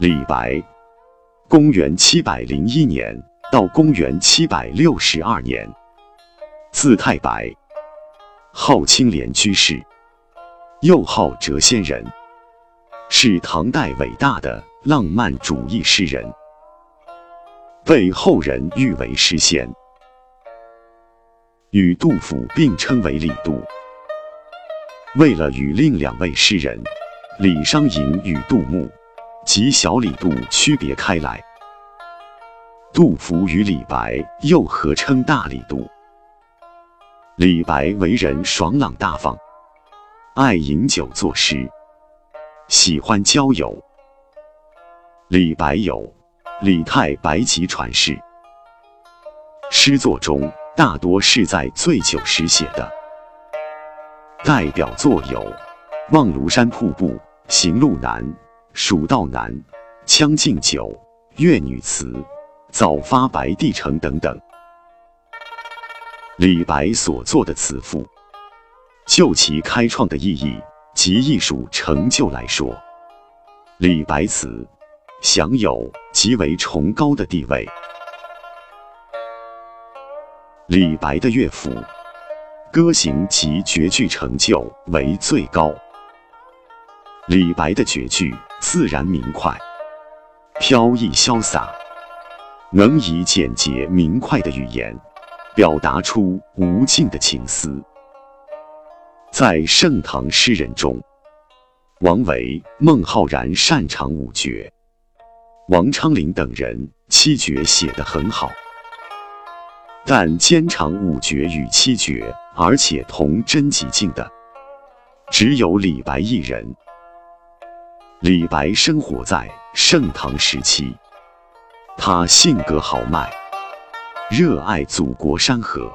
李白，公元七百零一年到公元七百六十二年，字太白，号青莲居士，又号谪仙人，是唐代伟大的浪漫主义诗人，被后人誉为诗仙，与杜甫并称为李杜。为了与另两位诗人李商隐与杜牧及小李杜区别开来，杜甫与李白又合称大李杜。李白为人爽朗大方，爱饮酒作诗，喜欢交友。李白有“李太白”集传世，诗作中大多是在醉酒时写的。代表作有《望庐山瀑布》《行路难》《蜀道难》《将进酒》《越女词》《早发白帝城》等等。李白所作的词赋，就其开创的意义及艺术成就来说，李白词享有极为崇高的地位。李白的乐府。歌行及绝句成就为最高。李白的绝句自然明快、飘逸潇洒，能以简洁明快的语言表达出无尽的情思。在盛唐诗人中，王维、孟浩然擅长五绝，王昌龄等人七绝写得很好。但兼长五绝与七绝，而且同真极境的，只有李白一人。李白生活在盛唐时期，他性格豪迈，热爱祖国山河，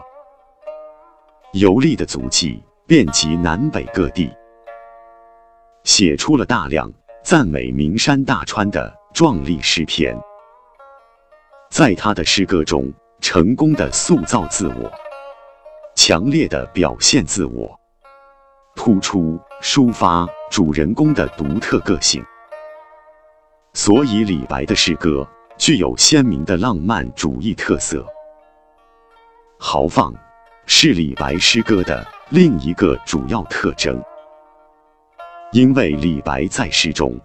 游历的足迹遍及南北各地，写出了大量赞美名山大川的壮丽诗篇。在他的诗歌中，成功的塑造自我，强烈的表现自我，突出抒发主人公的独特个性。所以，李白的诗歌具有鲜明的浪漫主义特色。豪放是李白诗歌的另一个主要特征，因为李白在诗中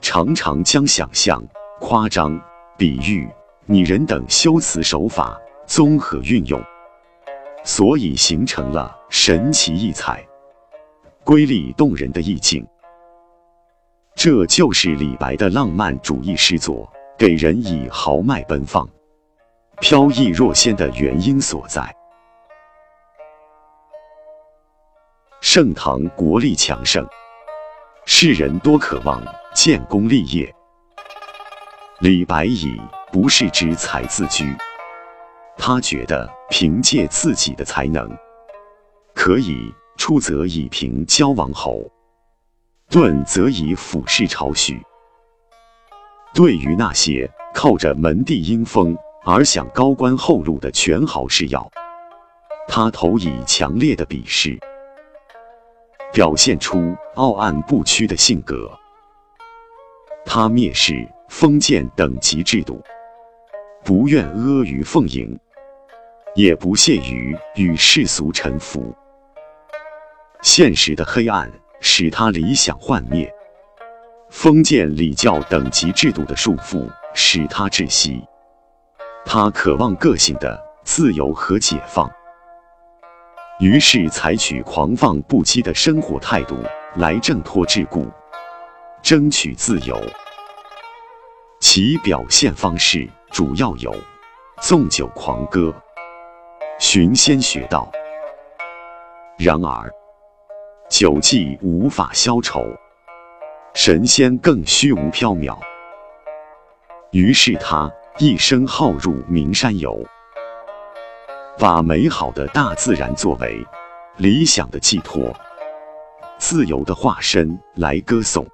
常常将想象、夸张、比喻。拟人等修辞手法综合运用，所以形成了神奇异彩、瑰丽动人的意境。这就是李白的浪漫主义诗作给人以豪迈奔放、飘逸若仙的原因所在。盛唐国力强盛，世人多渴望建功立业，李白以。不是之才自居，他觉得凭借自己的才能，可以出则以平交王侯，顿则以俯视朝许。对于那些靠着门第阴风而想高官厚禄的权豪势要，他投以强烈的鄙视，表现出傲岸不屈的性格。他蔑视封建等级制度。不愿阿谀奉迎，也不屑于与世俗臣服。现实的黑暗使他理想幻灭，封建礼教等级制度的束缚使他窒息。他渴望个性的自由和解放，于是采取狂放不羁的生活态度来挣脱桎梏，争取自由。其表现方式。主要有纵酒狂歌、寻仙学道。然而，酒技无法消愁，神仙更虚无缥缈。于是他一生好入名山游，把美好的大自然作为理想的寄托、自由的化身来歌颂。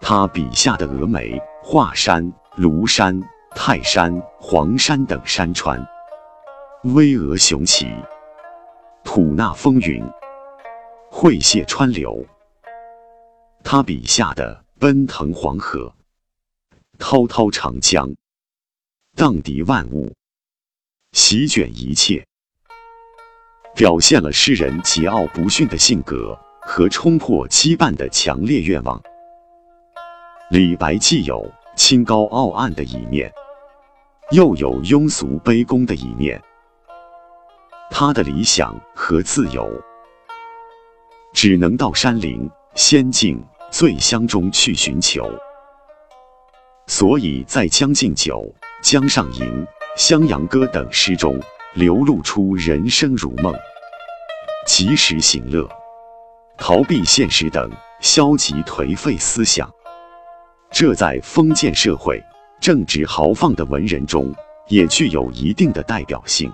他笔下的峨眉、华山。庐山、泰山、黄山等山川，巍峨雄奇，吐纳风云，汇泻川流。他笔下的奔腾黄河、滔滔长江，荡涤万物，席卷一切，表现了诗人桀骜不驯的性格和冲破羁绊的强烈愿望。李白既有清高傲岸的一面，又有庸俗卑躬的一面。他的理想和自由，只能到山林、仙境、醉乡中去寻求。所以在《将进酒》《江上吟》《襄阳歌》等诗中，流露出人生如梦、及时行乐、逃避现实等消极颓废思想。这在封建社会、正直豪放的文人中，也具有一定的代表性。